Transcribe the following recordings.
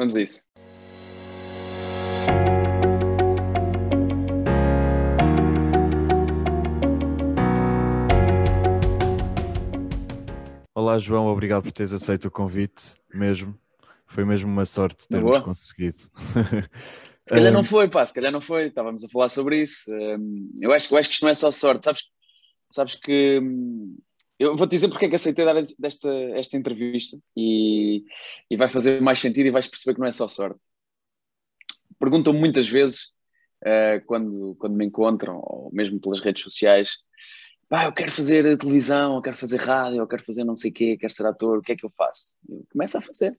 Vamos a isso. Olá, João, obrigado por teres aceito o convite, mesmo. Foi mesmo uma sorte termos Boa. conseguido. Se calhar Um, não foi, pá, se calhar não foi. Estávamos a falar sobre isso. Eu, acho, eu acho que isto não é só sorte. Sabes, sabes que. Eu vou-te dizer porque é que aceitei dar desta, esta entrevista e, e vai fazer mais sentido e vais perceber que não é só sorte. Perguntam-me muitas vezes, eh, quando, quando me encontram, ou mesmo pelas redes sociais, pá, eu quero fazer televisão, eu quero fazer rádio, eu quero fazer não sei o quê, quero ser ator, o que é que eu faço? Eu começo a fazer.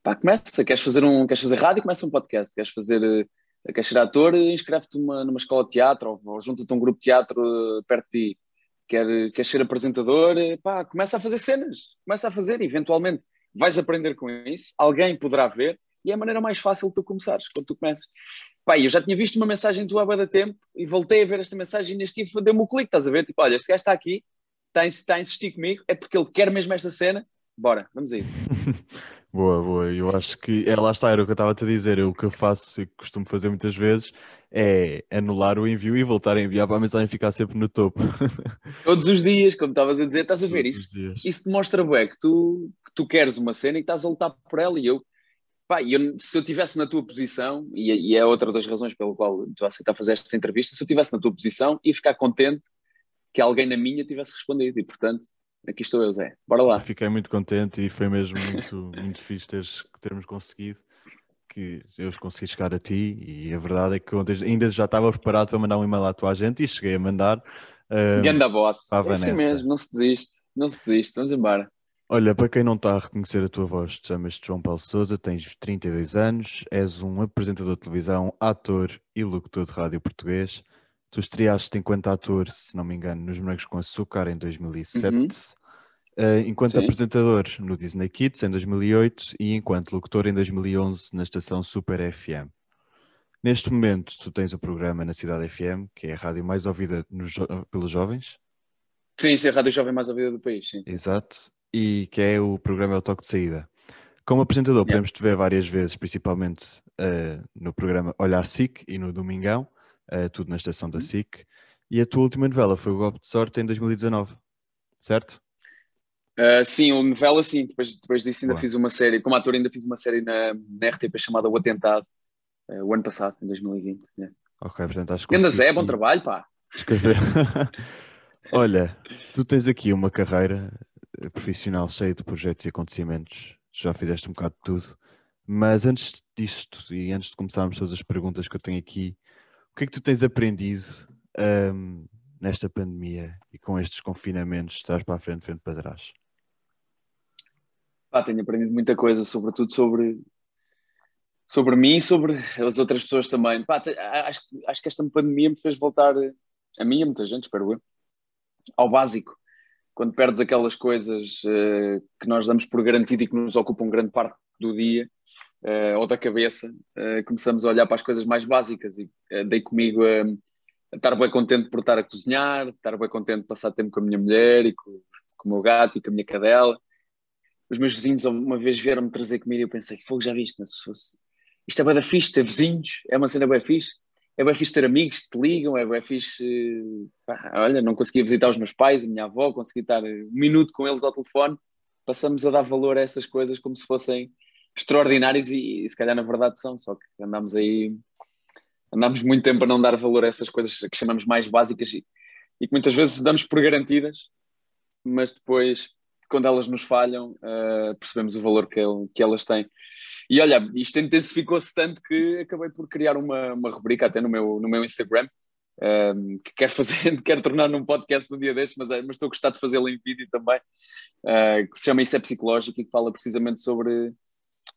Pá, começa, queres fazer um, queres fazer rádio, começa um podcast, queres fazer, eh, queres ser ator, inscreve-te numa, numa escola de teatro ou, ou junta-te a um grupo de teatro eh, perto de ti. Quer, queres ser apresentador, eh, pá, começa a fazer cenas, começa a fazer, eventualmente vais aprender com isso, alguém poderá ver e é a maneira mais fácil de tu começares, quando tu começas. Pá, eu já tinha visto uma mensagem tua há de tempo e voltei a ver esta mensagem e neste tipo deu-me o clique, estás a ver? Tipo, olha, este gajo está aqui, está a insistir comigo, é porque ele quer mesmo esta cena, bora, vamos a isso. Boa, boa. Eu acho que é, lá está, era o que eu estava a te dizer. Eu, o que eu faço e costumo fazer muitas vezes é anular o envio e voltar a enviar para a mensagem ficar sempre no topo. Todos os dias, como estavas a dizer, estás a ver Todos isso? Isso demonstra, bué, que tu, que tu queres uma cena e estás a lutar por ela e eu, pá, eu, se eu estivesse na tua posição, e, e é outra das razões pela qual tu aceitar fazer esta entrevista, se eu estivesse na tua posição, ia ficar contente que alguém na minha tivesse respondido e, portanto, aqui estou eu, Zé. Bora Eu lá. Fiquei muito contente e foi mesmo muito, muito fixe teres, termos conseguido que eu consegui chegar a ti e a verdade é que ontem ainda já estava preparado para mandar um e-mail à tua gente e cheguei a mandar. ah, Ganda boss. a É assim mesmo, não se desiste. Não se desiste, vamos embora. Olha, para quem não está a reconhecer a tua voz, te chamas-te João Paulo Souza, tens 32 anos, és um apresentador de televisão, ator e locutor de rádio português. Tu estreaste enquanto ator, se não me engano, nos Morangos com Açúcar em 2007, Uhum. eh, enquanto Sim. apresentador no Disney Kids em 2008 e enquanto locutor em 2011 na estação Super FM. Neste momento, tu tens o programa na Cidade FM, que é a rádio mais ouvida jo- pelos jovens, Sim, sim, a rádio jovem mais ouvida do país. Sim, sim. Exato. E que é o programa o Toque de Saída. Como apresentador, Yeah. podemos te ver várias vezes, principalmente eh, no programa Olha a SIC e no Domingão, eh, tudo na estação Uhum. da SIC. E a tua última novela foi o Golpe de Sorte em 2019, certo? Uh, sim, o novela, sim. Depois, depois disso, ainda fiz uma série. Como ator, ainda fiz uma série na, na RTP chamada O Atentado, uh, o ano passado, em 2020. Yeah. Ok, portanto acho que consegui Zé, bom trabalho, pá. escrever. Olha, tu tens aqui uma carreira eh, profissional cheia de projetos e acontecimentos. Já fizeste um bocado de tudo. Mas antes disto e antes de começarmos todas as perguntas que eu tenho aqui, o que é que tu tens aprendido ahm, nesta pandemia e com estes confinamentos de trás para a frente, frente para trás? Pá, tenho aprendido muita coisa, sobretudo sobre, sobre mim e sobre as outras pessoas também. Pá, acho, acho que esta pandemia me fez voltar, a mim e a muita gente, espero eu, ao básico. Quando perdes aquelas coisas eh, que nós damos por garantido e que nos ocupam grande parte do dia eh, ou da cabeça, eh, começamos a olhar para as coisas mais básicas e eh, dei comigo a, a estar bem contente por estar a cozinhar, estar bem contente de passar tempo com a minha mulher e com, com o meu gato e com a minha cadela. Os meus vizinhos uma vez vieram-me trazer comida e eu pensei, fogo, já viste, se fosse... isto é bem da fixe, ter vizinhos, é uma cena bem fixe, é bem fixe ter amigos que te ligam, é bem fixe, pá, olha, não conseguia visitar os meus pais, a minha avó, consegui estar um minuto com eles ao telefone, passamos a dar valor a essas coisas como se fossem extraordinárias e, e se calhar na verdade são, só que andamos aí, andamos muito tempo a não dar valor a essas coisas que chamamos mais básicas e, e que muitas vezes damos por garantidas, mas depois quando elas nos falham, uh, percebemos o valor que, que elas têm. E olha, isto intensificou-se tanto que acabei por criar uma, uma rubrica até no meu, no meu Instagram, um, que quero fazer, quero tornar num podcast no dia destes, mas, é- mas estou a gostar de fazê-lo em vídeo também, uh, que se chama Isso é Psicológico e que fala precisamente sobre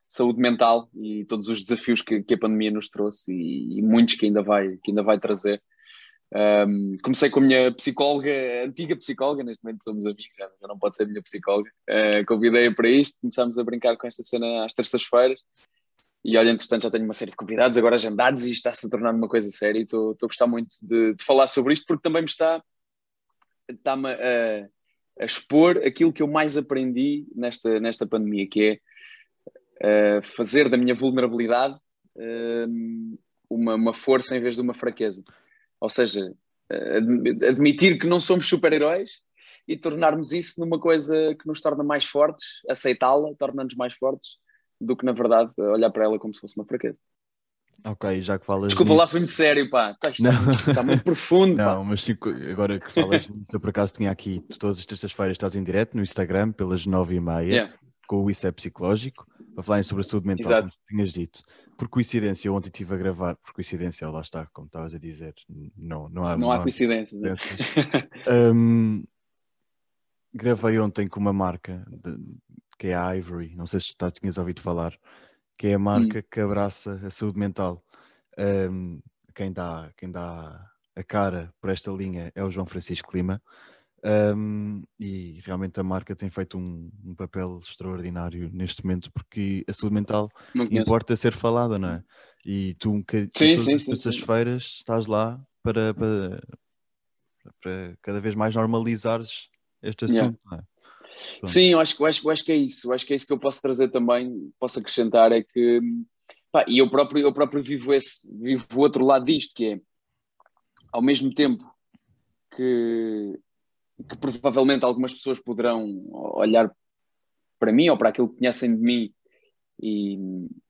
saúde mental e todos os desafios que, que a pandemia nos trouxe e, e muitos que ainda vai, que ainda vai trazer. Um, comecei com a minha psicóloga, antiga psicóloga, neste momento somos amigos, já, não pode ser minha psicóloga. Uh, Convidei-a para isto, começámos a brincar com esta cena às terças-feiras. E olha, entretanto, já tenho uma série de convidados agora agendados e está-se a tornar uma coisa séria. E estou estou a gostar muito de, de falar sobre isto porque também me está, está-me a, a expor aquilo que eu mais aprendi nesta, nesta pandemia, que é uh, fazer da minha vulnerabilidade uh, uma, uma força em vez de uma fraqueza. Ou seja, admitir que não somos super-heróis e tornarmos isso numa coisa que nos torna mais fortes, aceitá-la, torna-nos mais fortes, do que na verdade olhar para ela como se fosse uma fraqueza. Ok, já que falas Desculpa nisso... lá, foi muito sério, pá. Está, está, está muito profundo, Não, pá. mas sim, agora que falas nisso, eu por acaso tinha aqui, todas as terças-feiras estás em direto no Instagram, pelas nove e meia, Yeah. Com o Isso é Psicológico, para falarem sobre a saúde mental, Exato. como tinhas dito. Por coincidência, eu ontem estive a gravar, por coincidência, lá está, como estavas a dizer, não, não há... Não há coincidências. né? coincidências. Hum, gravei ontem com uma marca de- que é a Ivory, não sei se tu tinhas ouvido falar, que é a marca que abraça a saúde mental. Hum, quem, dá, quem dá a cara por esta linha é o João Francisco Lima. Hum, e realmente a marca tem feito um, um papel extraordinário neste momento porque a saúde mental importa ser falada, não é? E tu um bocadinho todas as terças-feiras estás lá para, para, para cada vez mais normalizares este Yeah. assunto, não é? Sim, eu acho, eu, acho, eu acho que é isso. Eu acho que é isso que eu posso trazer também, posso acrescentar, é que pá, e eu próprio, eu próprio vivo esse, vivo o outro lado disto, que é ao mesmo tempo que, que provavelmente algumas pessoas poderão olhar para mim ou para aquilo que conhecem de mim e,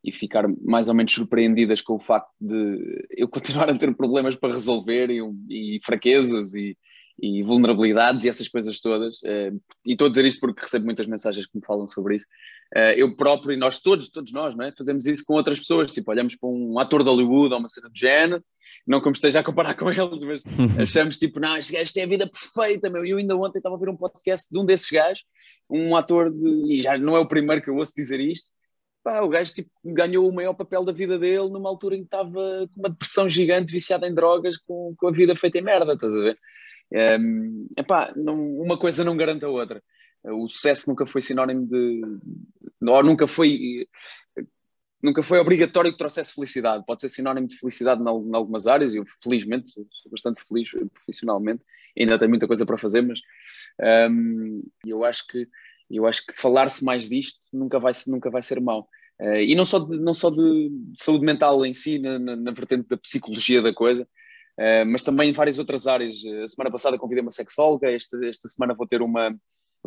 e ficar mais ou menos surpreendidas com o facto de eu continuar a ter problemas para resolver e, e fraquezas e, e vulnerabilidades e essas coisas todas. eh, e estou a dizer isto porque recebo muitas mensagens que me falam sobre isso. Eh, eu próprio e nós todos, todos nós, não é? fazemos isso com outras pessoas. Tipo, olhamos para um ator de Hollywood ou uma cena do género, não como esteja a comparar com eles, mas achamos tipo, não, este gajo tem a vida perfeita, meu. E eu ainda ontem estava a ver um podcast de um desses gajos, um ator de. E já não é o primeiro que eu ouço dizer isto. Pá, o gajo tipo, ganhou o maior papel da vida dele numa altura em que estava com uma depressão gigante, viciado em drogas, com, com a vida feita em merda, estás a ver? Um, epá, não, uma coisa não garante a outra. O sucesso nunca foi sinónimo de. ou nunca foi. Nunca foi obrigatório que trouxesse felicidade. Pode ser sinónimo de felicidade em al- em algumas áreas, e eu felizmente sou, bastante feliz profissionalmente, ainda tenho muita coisa para fazer, mas um, eu acho que eu acho que falar-se mais disto nunca vai, nunca vai ser mau. Uh, e não só de, não só de saúde mental em si, na, na, na vertente da psicologia da coisa, uh, mas também em várias outras áreas. A semana passada convidei uma sexóloga, esta, esta semana vou ter uma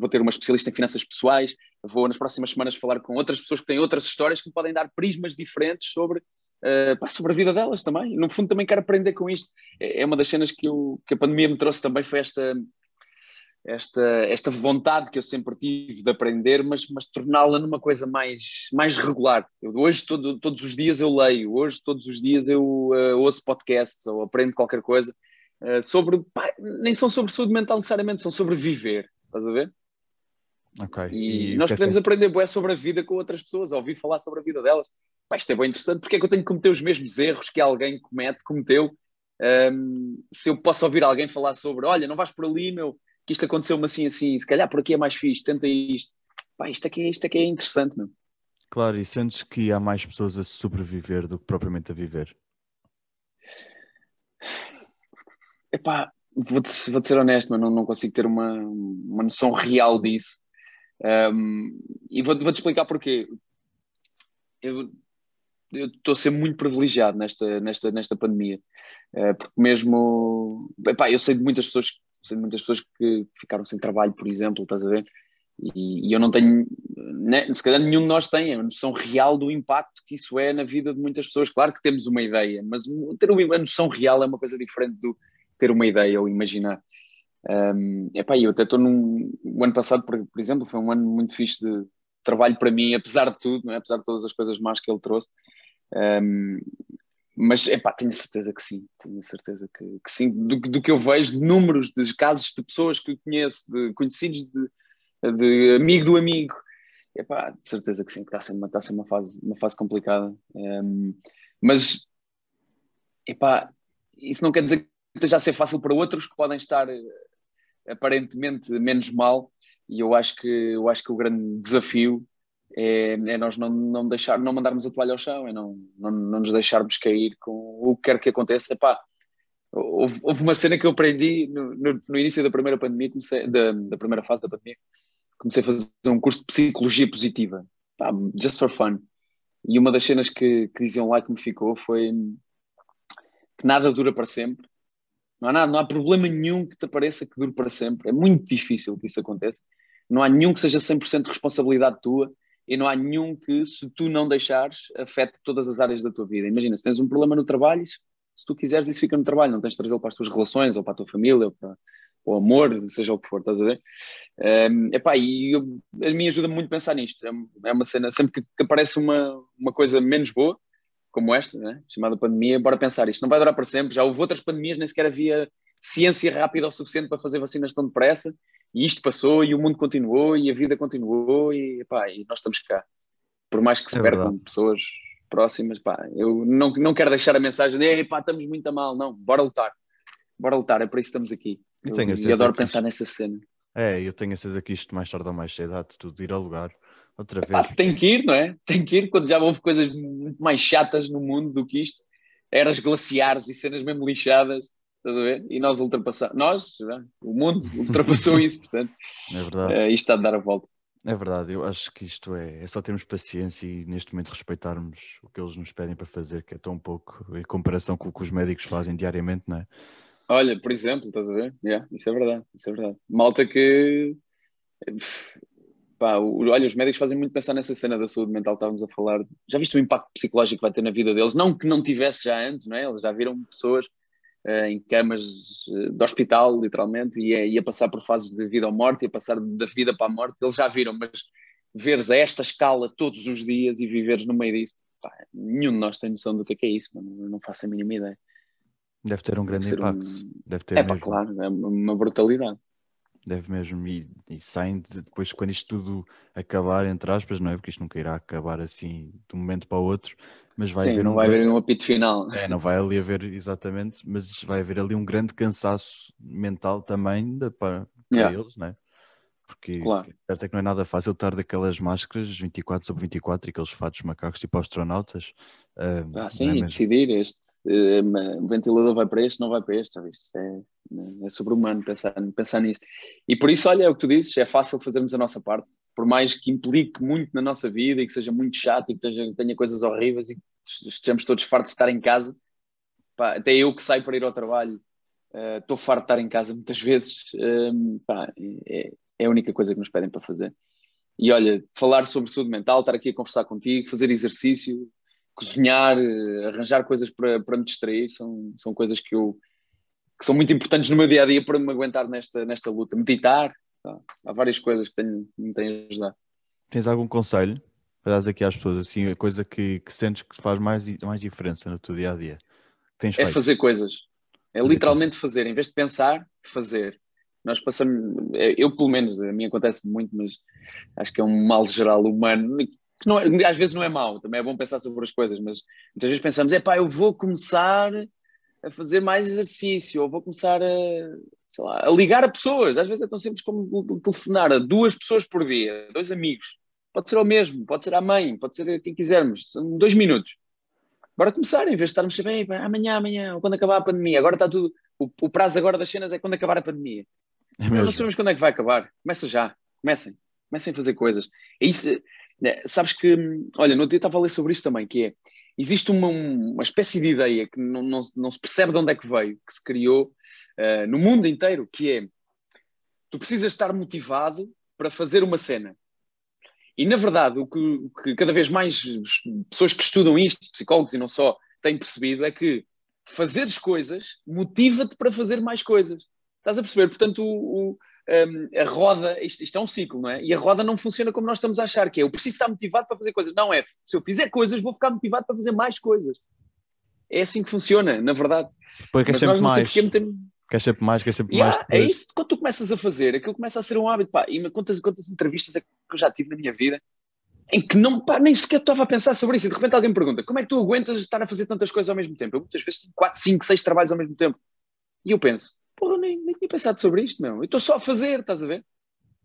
vou ter uma especialista em finanças pessoais, vou nas próximas semanas falar com outras pessoas que têm outras histórias que me podem dar prismas diferentes sobre, uh, pá, sobre a vida delas também. No fundo também quero aprender com isto. É, é uma das cenas que, eu, que a pandemia me trouxe também, foi esta esta, esta vontade que eu sempre tive de aprender, mas, mas torná-la numa coisa mais, mais regular. Eu, hoje, todo, todos os dias eu leio, hoje, todos os dias eu uh, ouço podcasts ou aprendo qualquer coisa uh, sobre. Pá, nem são sobre saúde mental necessariamente, são sobre viver. Estás a ver? Ok. E, E nós é podemos certo- aprender bué sobre a vida com outras pessoas, ouvir falar sobre a vida delas. Pá, isto é bem interessante, porque é que eu tenho que cometer os mesmos erros que alguém comete, cometeu? Um, se eu posso ouvir alguém falar sobre, olha, não vais por ali, meu, que isto aconteceu-me assim, assim, se calhar por aqui é mais fixe, tenta isto. Pá, isto aqui, isto aqui é interessante, meu. Claro, e sentes que há mais pessoas a sobreviver do que propriamente a viver? Epá, vou-te vou ser honesto, mas não, não consigo ter uma, uma noção real disso. Um, e vou-te vou explicar porquê. Eu estou a ser muito privilegiado nesta, nesta, nesta pandemia, uh, porque mesmo, epá, eu sei de muitas pessoas, sei de muitas pessoas que ficaram sem trabalho, por exemplo, estás a ver? E, e eu não tenho, né, se calhar nenhum de nós tem a noção real do impacto que isso é na vida de muitas pessoas. Claro que temos uma ideia, mas ter uma, noção real é uma coisa diferente do ter uma ideia ou imaginar. Um, epá, eu até estou num. O ano passado, por, por, exemplo, foi um ano muito fixe de trabalho para mim, apesar de tudo, é? apesar de todas as coisas más que ele trouxe. Um, mas epá, tenho certeza que sim, tenho certeza que, que sim. Do, do, que eu vejo, de números de casos de pessoas que eu conheço, de conhecidos, de, de amigo do amigo, epá, de certeza que sim, que está a ser uma, está a ser uma, fase, uma fase complicada. Um, mas epá, isso não quer dizer que esteja a ser fácil para outros que podem estar aparentemente menos mal. E eu acho que, eu acho que o grande desafio é, é, nós não, não, deixar, não mandarmos a toalha ao chão, é não, não, não nos deixarmos cair com o que quer que aconteça. Epá, houve, houve uma cena que eu aprendi no, no, no início da primeira pandemia, comecei, da, da, primeira fase da pandemia, comecei a fazer um curso de psicologia positiva. pá, just for fun. E uma das cenas que, que diziam lá que me ficou foi que nada dura para sempre. Não há nada, não há problema nenhum que te apareça que dure para sempre. É muito difícil que isso aconteça. Não há nenhum que seja 100% de responsabilidade tua e não há nenhum que, se tu não deixares, afete todas as áreas da tua vida. Imagina, se tens um problema no trabalho, se tu quiseres, isso fica no trabalho, não tens de trazê-lo para as tuas relações ou para a tua família ou para o amor, seja o que for, estás a ver? Um, epá, e eu, a mim ajuda-me muito a pensar nisto. É, é uma cena, sempre que, que, aparece uma, uma coisa menos boa, como esta, né? chamada pandemia, bora pensar isto. Não vai durar para sempre. Já houve outras pandemias, nem sequer havia ciência rápida o suficiente para fazer vacinas tão depressa. E isto passou, e o mundo continuou, e a vida continuou, e, epá, e nós estamos cá. Por mais que se é percam verdade. pessoas próximas, pá, eu não, não quero deixar a mensagem de pá, estamos muito a mal, não, bora lutar. Bora lutar, é para isso que estamos aqui. Eu, tenho eu, adoro pensar nessa cena. É, eu tenho a certeza que isto mais tarde ou mais cedo há de tudo ir ao lugar. Outra vez. Ah, tem que ir, não é? Tem que ir quando já houve coisas muito mais chatas no mundo do que isto. Eras glaciares e cenas mesmo lixadas, estás a ver? E nós ultrapassamos. Nós, o mundo ultrapassou isso, portanto. É verdade. Uh, isto está a dar a volta. É verdade, eu acho que isto é, é só termos paciência e neste momento respeitarmos o que eles nos pedem para fazer, que é tão pouco em comparação com o que os médicos fazem diariamente, não é? Olha, por exemplo, estás a ver? Yeah, isso é verdade, isso é verdade. Malta que pá, olha, os médicos fazem muito pensar nessa cena da saúde mental, estávamos a falar. Já viste o impacto psicológico que vai ter na vida deles? Não que não tivesse já antes, não é? Eles já viram pessoas uh, em camas uh, de hospital, literalmente, e ia, passar por fases de vida ou morte, ia passar da vida para a morte. Eles já viram, mas veres a esta escala todos os dias e viveres no meio disso, pá, nenhum de nós tem noção do que é, que é isso, mano. não faço a mínima ideia. Deve ter um grande impacto. Um... Deve ter é, pá, claro, é uma brutalidade. Deve mesmo, e, e saem de, depois quando isto tudo acabar, entre aspas, não é? Porque isto nunca irá acabar assim de um momento para o outro, mas vai Sim, haver um. vai haver um apito final. É, não vai ali haver exatamente, mas vai haver ali um grande cansaço mental também de, para, para yeah. eles, não é? Porque claro. certo é que não é nada fácil estar daquelas máscaras 24 sobre 24 e aqueles fatos macacos tipo astronautas. Uh, ah, sim, é decidir este uh, ventilador vai para este, não vai para este, já viste? É, é sobre-humano pensar, pensar nisso. E por isso, olha, é o que tu dizes, é fácil fazermos a nossa parte, por mais que implique muito na nossa vida e que seja muito chato e que tenha, tenha coisas horríveis e que estejamos todos fartos de estar em casa. Pá, até eu que saio para ir ao trabalho, uh, estou farto de estar em casa muitas vezes. Pá, é, é a única coisa que nos pedem para fazer. E olha, falar sobre saúde mental, estar aqui a conversar contigo, fazer exercício, cozinhar, eh, arranjar coisas para, para me distrair, são, são coisas que eu que são muito importantes no meu dia a dia para me aguentar nesta, nesta luta. Meditar, tá? há várias coisas que, tenho, me têm ajudado. Tens algum conselho para dar aqui às pessoas, assim, a coisa que, que sentes que faz mais, mais diferença no teu dia a dia? É fazer coisas. É literalmente fazer, em vez de pensar, fazer. Nós passamos, eu pelo menos, a mim acontece muito, mas acho que é um mal geral humano, que não é, às vezes não é mau, também é bom pensar sobre as coisas, mas muitas vezes pensamos, é pá, eu vou começar a fazer mais exercício, ou vou começar a, lá, a ligar a pessoas, às vezes é tão simples como telefonar a duas pessoas por dia, dois amigos, pode ser ao mesmo, pode ser à mãe, pode ser a quem quisermos, são dois minutos. Bora começar, em vez de estarmos sempre, amanhã, amanhã, ou quando acabar a pandemia, agora está tudo, o, o prazo agora das cenas é quando acabar a pandemia. É não sabemos quando é que vai acabar. Começa já. Comecem. Comecem a fazer coisas. É isso. É, sabes que, olha, no outro dia estava a ler sobre isto também, que é, existe uma, uma espécie de ideia que não, não, não se percebe de onde é que veio, que se criou uh, no mundo inteiro, que é, tu precisas estar motivado para fazer uma cena. E, na verdade, o que, o que cada vez mais pessoas que estudam isto, psicólogos e não só, têm percebido é que fazeres coisas motiva-te para fazer mais coisas. Estás a perceber? Portanto, o, o, um, a roda, isto, isto, é um ciclo, não é? E a roda não funciona como nós estamos a achar, que é eu preciso estar motivado para fazer coisas. Não é, se eu fizer coisas, vou ficar motivado para fazer mais coisas. É assim que funciona, na verdade. Porque é sempre mais. Quer sempre mais, quer sempre yeah, mais. É isso, quando tu começas a fazer, aquilo começa a ser um hábito. Pá, e quantas, quantas entrevistas é que eu já tive na minha vida em que não, pá, nem sequer estava a pensar sobre isso. E de repente alguém me pergunta: como é que tu aguentas estar a fazer tantas coisas ao mesmo tempo? Eu muitas vezes tenho 4, 5, 6 trabalhos ao mesmo tempo. E eu penso: porra, nem, nem tinha pensado sobre isto, meu. Eu estou só a fazer, estás a ver?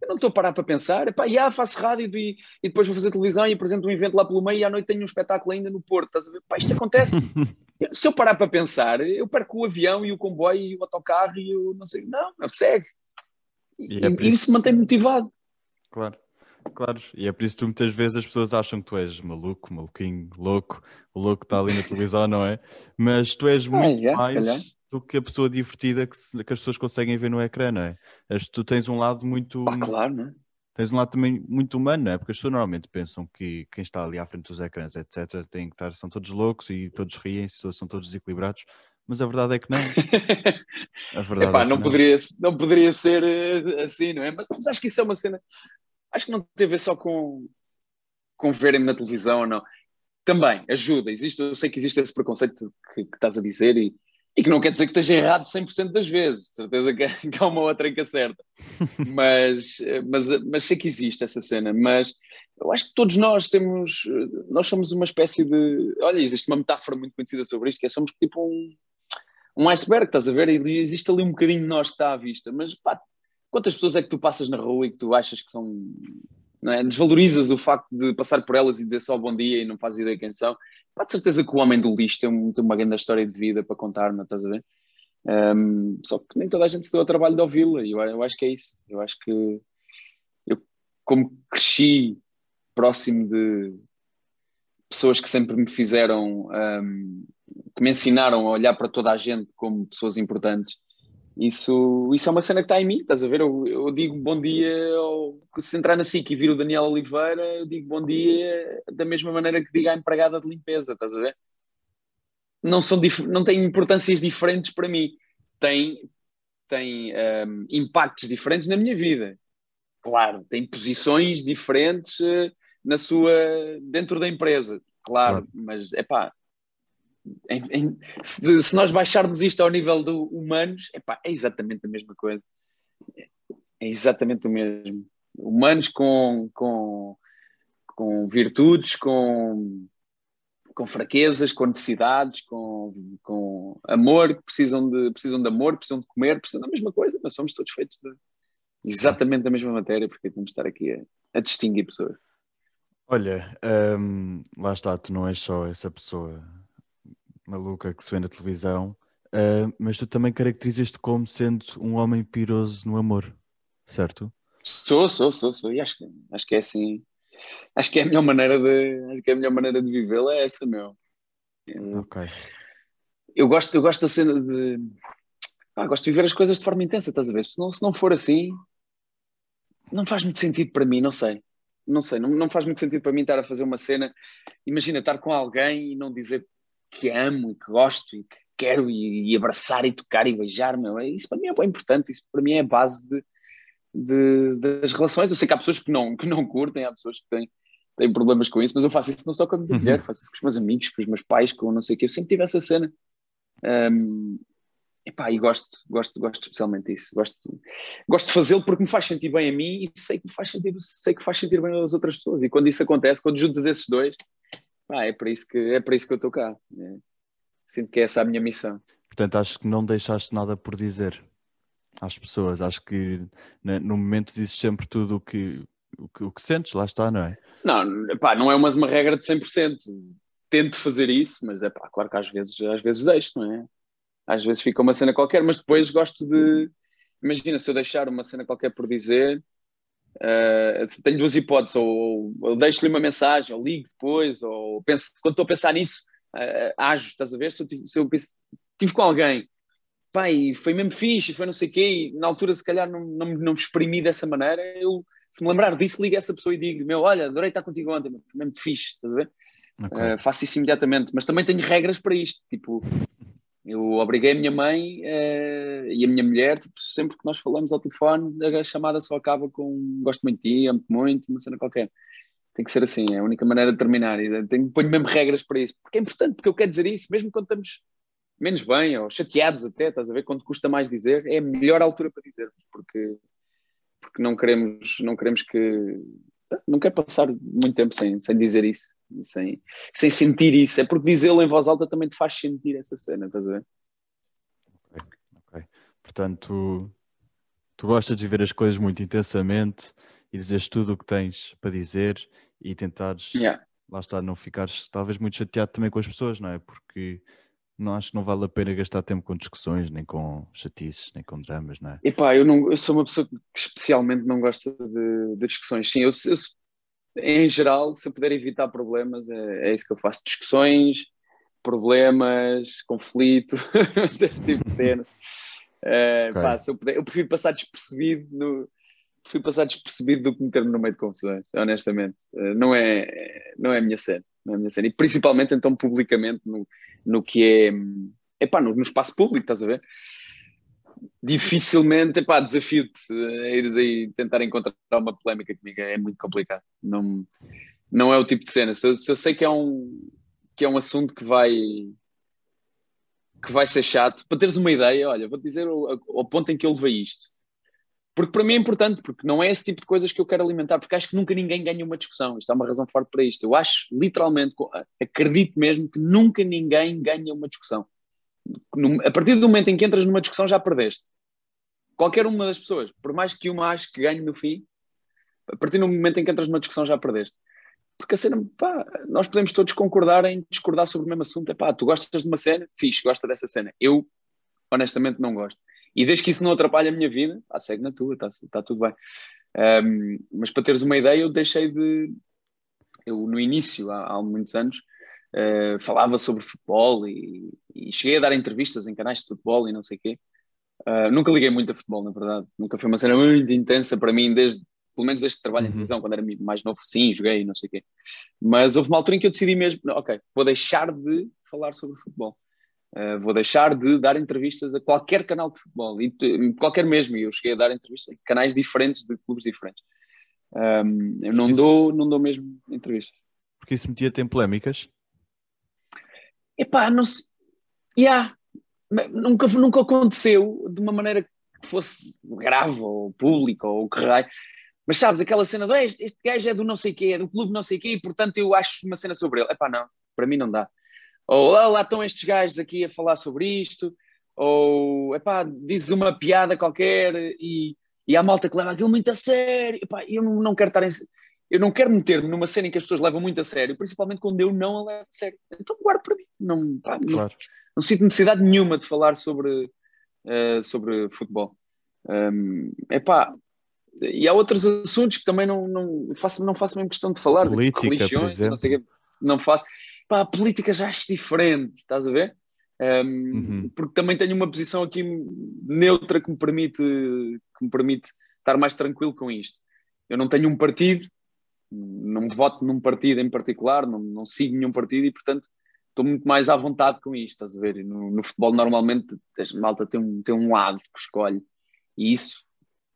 Eu não estou a parar para pensar. Epá, já faço rádio e, e, depois vou fazer televisão e apresento um evento lá pelo meio e à noite tenho um espetáculo ainda no Porto, estás a ver? Pá, isto acontece. Se eu parar para pensar, eu perco o avião e o comboio e o autocarro e o não sei. Não, não segue. E, e, é e isso mantém motivado. Claro. Claro, e é por isso que muitas vezes as pessoas acham que tu és maluco, maluquinho, louco, o louco está ali na televisão, não é? Mas tu és muito ah, mais do que a pessoa divertida que, se, que, as pessoas conseguem ver no ecrã, não é? Tu tens um lado muito. Ah, claro, não é? Tens um lado também muito humano, não é? Porque as pessoas normalmente pensam que quem está ali à frente dos ecrãs, etc., tem que estar, são todos loucos e todos riem, são todos desequilibrados, mas a verdade é que não. A verdade Epá, é não, não, Poderia, não poderia ser eh, assim, não é? Mas, mas, acho que isso é uma cena. Acho que não tem a ver só com, com verem na televisão ou não. Também ajuda, existe, eu sei que existe esse preconceito que, que estás a dizer e, e que não quer dizer que esteja errado 100% das vezes, de certeza que, que há uma outra em que acerta. mas, mas, mas sei que existe essa cena. Mas eu acho que todos nós temos, nós somos uma espécie de. Olha, existe uma metáfora muito conhecida sobre isto, que é somos tipo um, um iceberg, estás a ver? E existe ali um bocadinho de nós que está à vista. Mas pá, quantas pessoas é que tu passas na rua e que tu achas que são. É? Desvalorizas o facto de passar por elas e dizer só bom dia e não fazes ideia quem são. Pá, certeza que o homem do lixo tem, um, tem uma grande história de vida para contar, não estás a ver? Um, só que nem toda a gente se deu ao trabalho de ouvi-la, eu, eu acho que é isso. Eu acho que eu, como cresci próximo de pessoas que sempre me fizeram, um, que me ensinaram a olhar para toda a gente como pessoas importantes, isso, isso é uma cena que está em mim, estás a ver? Eu, eu digo bom dia, ou, se entrar na SIC e vir o Daniel Oliveira, eu digo bom dia da mesma maneira que digo à empregada de limpeza, estás a ver? Não, são não têm importâncias diferentes para mim, têm, têm um, impactos diferentes na minha vida. Claro, têm posições diferentes uh, na sua, dentro da empresa, claro, claro. mas é pá, em, em, se, se, nós baixarmos isto ao nível do humanos, epá, é exatamente a mesma coisa. É exatamente o mesmo. Humanos com, com, com virtudes, com, com fraquezas, com necessidades, com, com amor, que precisam de, precisam de amor, precisam de comer, precisam da mesma coisa, mas somos todos feitos de exatamente da mesma matéria, porque temos de estar aqui a, a distinguir pessoas. Olha, hum, lá está, tu não és só essa pessoa maluca que se vê na televisão, uh, mas tu também caracterizas-te como sendo um homem piroso no amor, certo? Sou, sou, sou, sou. E acho que, acho que é assim. Acho que é a melhor maneira de, acho que é a melhor maneira de vivê-la é essa, meu. Eu, ok. Eu gosto, eu gosto da cena de. Pá, gosto de viver as coisas de forma intensa, estás a ver? Se não, se não for assim, não faz muito sentido para mim, não sei. Não sei, não, não faz muito sentido para mim estar a fazer uma cena. Imagina estar com alguém e não dizer que amo e que gosto e que quero e, e abraçar e tocar e beijar, meu, é, isso para mim é bem importante, isso para mim é a base de, de, das relações. Eu sei que há pessoas que não, que não curtem, há pessoas que têm, têm problemas com isso, mas eu faço isso não só com a minha uhum. mulher, faço isso com os meus amigos, com os meus pais, com não sei o que, eu sempre tive essa cena. Um, epá, e gosto, gosto, gosto especialmente disso. Gosto, gosto de fazê-lo porque me faz sentir bem a mim e sei que faz sentido, sei que faz sentir bem às outras pessoas. E quando isso acontece, quando juntas esses dois, ah, é para isso que, é para isso que eu estou cá. É. Sinto que essa é a minha missão. Portanto, acho que não deixaste nada por dizer às pessoas. Acho que né, no momento dizes sempre tudo o que, o que, o que sentes, lá está, não é? Não, pá, não é uma, uma regra de 100%. Tento fazer isso, mas é pá, claro que às vezes, às vezes deixo, não é? Às vezes fica uma cena qualquer, mas depois gosto de. Imagina se eu deixar uma cena qualquer por dizer, Uh, tenho duas hipóteses, ou, ou deixo-lhe uma mensagem, ou ligo depois, ou penso, quando estou a pensar nisso, uh, ajo, estás a ver? Se eu, tive, se eu penso, tive com alguém, pai, foi mesmo fixe, foi não sei o quê, e na altura se calhar não, não, não me exprimi dessa maneira, eu, se me lembrar disso, ligo a essa pessoa e digo, meu, olha, adorei estar contigo ontem, foi mesmo fixe, estás a ver? Okay. Uh, faço isso imediatamente, mas também tenho regras para isto, tipo, eu obriguei a minha mãe uh, e a minha mulher, tipo, sempre que nós falamos ao telefone, a chamada só acaba com gosto muito de ti, amo-te muito, uma cena qualquer. Tem que ser assim, é a única maneira de terminar. E tenho, ponho mesmo regras para isso, porque é importante, porque eu quero dizer isso, mesmo quando estamos menos bem ou chateados até, estás a ver? Quando custa mais dizer, é a melhor altura para dizer, porque, porque não, queremos, não queremos que. Não quero passar muito tempo sem, sem dizer isso sem, sem sentir isso. É porque dizê-lo em voz alta também te faz sentir essa cena, estás a ver? Ok, ok. Portanto, tu, gostas de ver as coisas muito intensamente e dizes tudo o que tens para dizer e tentares, yeah. lá está, não ficares talvez muito chateado também com as pessoas, não é? Porque não acho que não vale a pena gastar tempo com discussões, nem com chatices, nem com dramas, não é? Epá, eu, não, eu sou uma pessoa que especialmente não gosta de, de discussões. Sim, eu, eu, em geral, se eu puder evitar problemas, é, é isso que eu faço. Discussões, problemas, conflito, esse tipo de cenas. Uh, okay. pá, eu, puder, eu, prefiro passar despercebido no, prefiro passar despercebido do que meter-me no meio de confusões, honestamente. Uh, não, é, não é a minha cena. Não é a minha cena. E principalmente então publicamente no, no que é epá, no, no espaço público, estás a ver? dificilmente, epá, desafio-te a ires aí tentar encontrar uma polémica comigo, é muito complicado. Não, não é o tipo de cena. Se eu, se eu sei que é, um, que é um assunto que vai que vai ser chato, para teres uma ideia, olha, vou-te dizer o, o ponto em que eu levei isto. Porque para mim é importante, porque não é esse tipo de coisas que eu quero alimentar, porque acho que nunca ninguém ganha uma discussão. Isto é uma razão forte para isto. Eu acho, literalmente, acredito mesmo que nunca ninguém ganha uma discussão a partir do momento em que entras numa discussão já perdeste. Qualquer uma das pessoas, por mais que uma ache que ganhe no fim, a partir do momento em que entras numa discussão já perdeste. Porque a cena, pá, nós podemos todos concordar em discordar sobre o mesmo assunto. É pá, tu gostas de uma cena, fixe, gosta dessa cena. Eu, honestamente, não gosto. E desde que isso não atrapalhe a minha vida, pá, segue na tua, está tá tudo bem. Um, mas para teres uma ideia, eu deixei de. Eu, no início, há, há muitos anos, uh, falava sobre futebol e, e, cheguei a dar entrevistas em canais de futebol e não sei o quê. Uh, nunca liguei muito a futebol, na verdade. Nunca foi uma cena muito intensa para mim, desde, pelo menos desde que trabalho uhum. em televisão, quando era mais novo, sim, joguei e não sei o quê. Mas houve uma altura em que eu decidi mesmo, ok, vou deixar de falar sobre futebol. Uh, vou deixar de dar entrevistas a qualquer canal de futebol, e, qualquer mesmo, e eu cheguei a dar entrevistas em canais diferentes, de clubes diferentes. Um, eu não, isso... dou, não dou mesmo entrevistas. Porque isso metia-te em polémicas? Epá, não sei. Yeah. Nunca, nunca aconteceu de uma maneira que fosse grave ou pública ou que raio. Mas sabes, aquela cena de este, este gajo é do não sei quê, é do clube não sei quê, e portanto eu acho uma cena sobre ele. Epá, não, para mim não dá. Ou ah, lá estão estes gajos aqui a falar sobre isto, ou epá, dizes uma piada qualquer e, e há malta que leva aquilo muito a sério. Epá, eu não, quero estar em eu não quero meter-me numa cena em que as pessoas levam muito a sério, principalmente quando eu não a levo a sério. Então guardo para mim. Não, pá, claro. não, não, sinto necessidade nenhuma de falar sobre, uh, sobre futebol. Um, epá, e há outros assuntos que também não, não, faço, não faço mesmo questão de falar. Política, religiões. Não, sei, não faço. Pá, a política já acho diferente, estás a ver? Um, uhum. Porque também tenho uma posição aqui neutra que me permite que me permite estar mais tranquilo com isto. Eu não tenho um partido, não voto num partido em particular, não, não sigo nenhum partido e, portanto, estou muito mais à vontade com isto, estás a ver? No, no, futebol, normalmente, a malta tem um, tem um lado que escolhe e isso,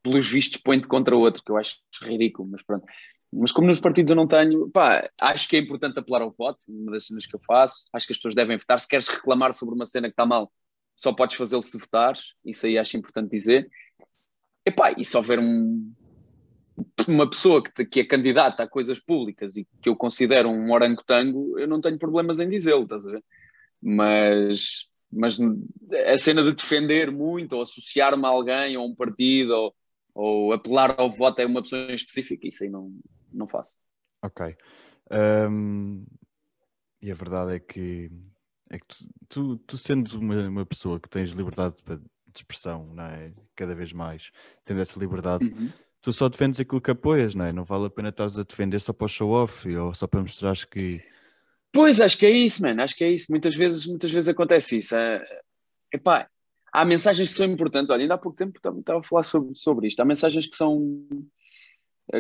pelos vistos, põe-te contra outro, que eu acho ridículo, mas pronto. Mas como nos partidos eu não tenho, pá, acho que é importante apelar ao voto, uma das cenas que eu faço. Acho que as pessoas devem votar. Se queres reclamar sobre uma cena que está mal, só podes fazê-lo se votares. Isso aí acho importante dizer. E se houver um, uma pessoa que, que é candidata a coisas públicas e que eu considero um orangotango, eu não tenho problemas em dizê-lo, estás a ver? Mas, mas a cena de defender muito ou associar-me a alguém ou a um partido ou, ou apelar ao voto a uma pessoa específica, isso aí não, não faço. Ok. Um, e a verdade é que, é que tu, tu, tu sendo uma, uma pessoa que tens liberdade de expressão, não é? Cada vez mais, tendo essa liberdade. Uhum tu só defendes aquilo que apoias, não é? Não vale a pena estás a defender só para o show-off ou só para mostrares que. Pois, acho que é isso, mano. Acho que é isso. Muitas vezes, muitas vezes acontece isso. É, epá, há mensagens que são importantes. Olha, ainda há pouco tempo estava a falar sobre, sobre isto. Há mensagens que são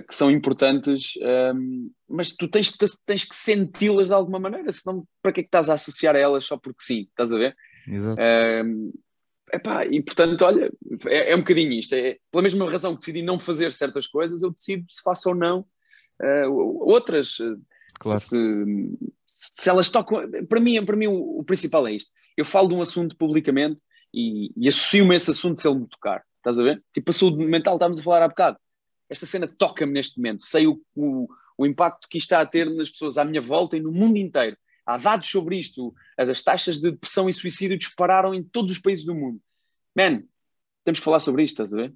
que são importantes, um, ehm, mas tu tens, tens que senti-las de alguma maneira, senão para que é que estás a associar a elas só porque sim? Estás a ver? Exato. Um, ehm, Epá, e portanto, olha, é, é, um bocadinho isto. É, pela mesma razão que decidi não fazer certas coisas, eu decido se faço ou não uh, outras. Eh, claro. Se, se, elas tocam. Para mim, para mim o, o, principal é isto. Eu falo de um assunto publicamente e, e associo-me esse assunto se ele me tocar. Estás a ver? Tipo, a saúde mental, estávamos a falar há bocado. Esta cena toca-me neste momento. Sei o, o, o impacto que isto está a ter nas pessoas à minha volta e no mundo inteiro. Há dados sobre isto. As taxas de depressão e suicídio dispararam em todos os países do mundo. Man, temos que falar sobre isto, estás a ver?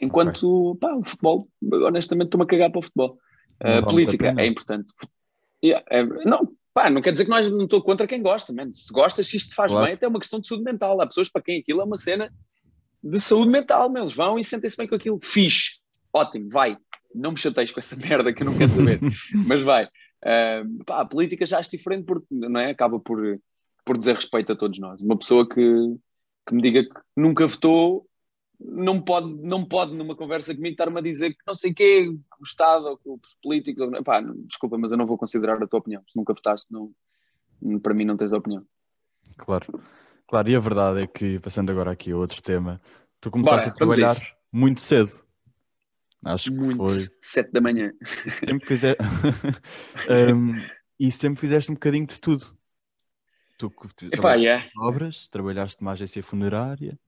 Enquanto, okay. pá, o futebol, honestamente, estou-me a cagar para o futebol. A política é importante. Yeah, é, não, pá, não quer dizer que nós não estou contra quem gosta, man. Se gostas, se isto te faz claro. bem, até é uma questão de saúde mental. Há pessoas para quem aquilo é uma cena de saúde mental, eles vão e sentem-se bem com aquilo. Fixe, ótimo, vai. não me chateies com essa merda que eu não quero saber, mas vai. Uh, pá, a política já acho diferente porque não é? acaba por, por dizer respeito a todos nós. Uma pessoa que, que me diga que nunca votou não pode, não pode numa conversa comigo estar-me a dizer que não sei o quê, o Estado ou os políticos. Ou, pá, desculpa, mas eu não vou considerar a tua opinião. Se nunca votaste, não, para mim não tens a opinião. Claro, claro, e a verdade é que, passando agora aqui a outro tema, tu começaste Bora, a trabalhar muito cedo. Acho que muito, foi. Sete da manhã. Sempre fizeste. um, e sempre fizeste um bocadinho de tudo. Tu, tu Epá, yeah. obras, trabalhaste numa agência funerária,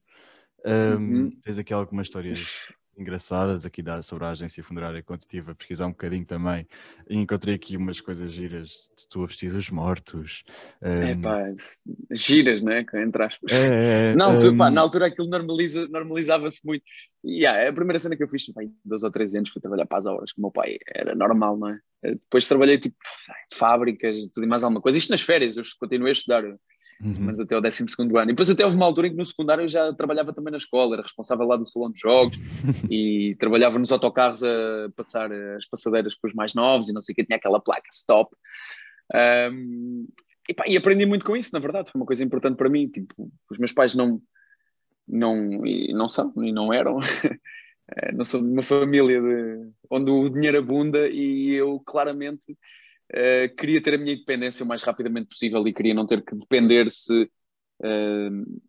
um, uhum. tens aqui algumas histórias engraçadas aqui da, sobre a agência funerária quando estive a pesquisar um bocadinho também e encontrei aqui umas coisas giras de tu a vestir os mortos. Um... É pá, giras, né? Entre aspas. É, é, na, altura, um... pá, na altura aquilo normaliza, normalizava-se muito. E yeah, a primeira cena que eu fiz, bem, dois ou três anos, fui trabalhar para as horas com o meu pai, era normal, não é? Depois trabalhei tipo fábricas, tudo e mais alguma coisa. Isto nas férias, eu continuei a estudar uhum. menos até o 12 ano. E depois até houve uma altura em que no secundário eu já trabalhava também na escola, era responsável lá do salão de jogos e trabalhava nos autocarros a passar as passadeiras com os mais novos e não sei o que, tinha aquela placa stop. Um, e, pá, e, aprendi muito com isso, na verdade, foi uma coisa importante para mim. Tipo, os meus pais não, não, não são e não eram. não sou de uma família de, onde o dinheiro abunda e eu claramente Uh, queria ter a minha independência o mais rapidamente possível e queria não ter que depender se. Uh,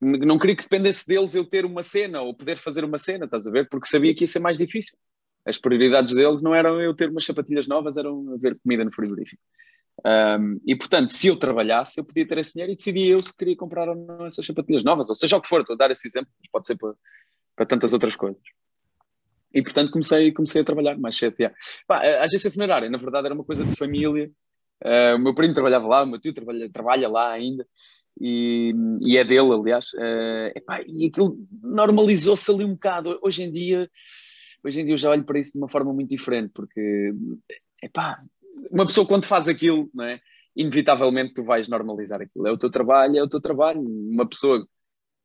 não queria que dependesse deles eu ter uma cena ou poder fazer uma cena, estás a ver? Porque sabia que ia ser mais difícil. As prioridades deles não eram eu ter umas sapatilhas novas, eram haver comida no frigorífico. Um, e portanto, se eu trabalhasse, eu podia ter esse dinheiro e decidia eu se queria comprar ou não essas sapatilhas novas, ou seja o que for, estou a dar esse exemplo, mas pode ser para, para tantas outras coisas. E portanto comecei, comecei a trabalhar mais cedo. Yeah. Pá, a agência funerária, na verdade, era uma coisa de família. Uh, o meu primo trabalhava lá, o meu tio trabalha, trabalha lá ainda, e, e é dele, aliás. Uh, epá, e aquilo normalizou-se ali um bocado. Hoje em dia, hoje em dia eu já olho para isso de uma forma muito diferente, porque epá, uma pessoa quando faz aquilo, não é? inevitavelmente tu vais normalizar aquilo. É o teu trabalho, é o teu trabalho. Uma pessoa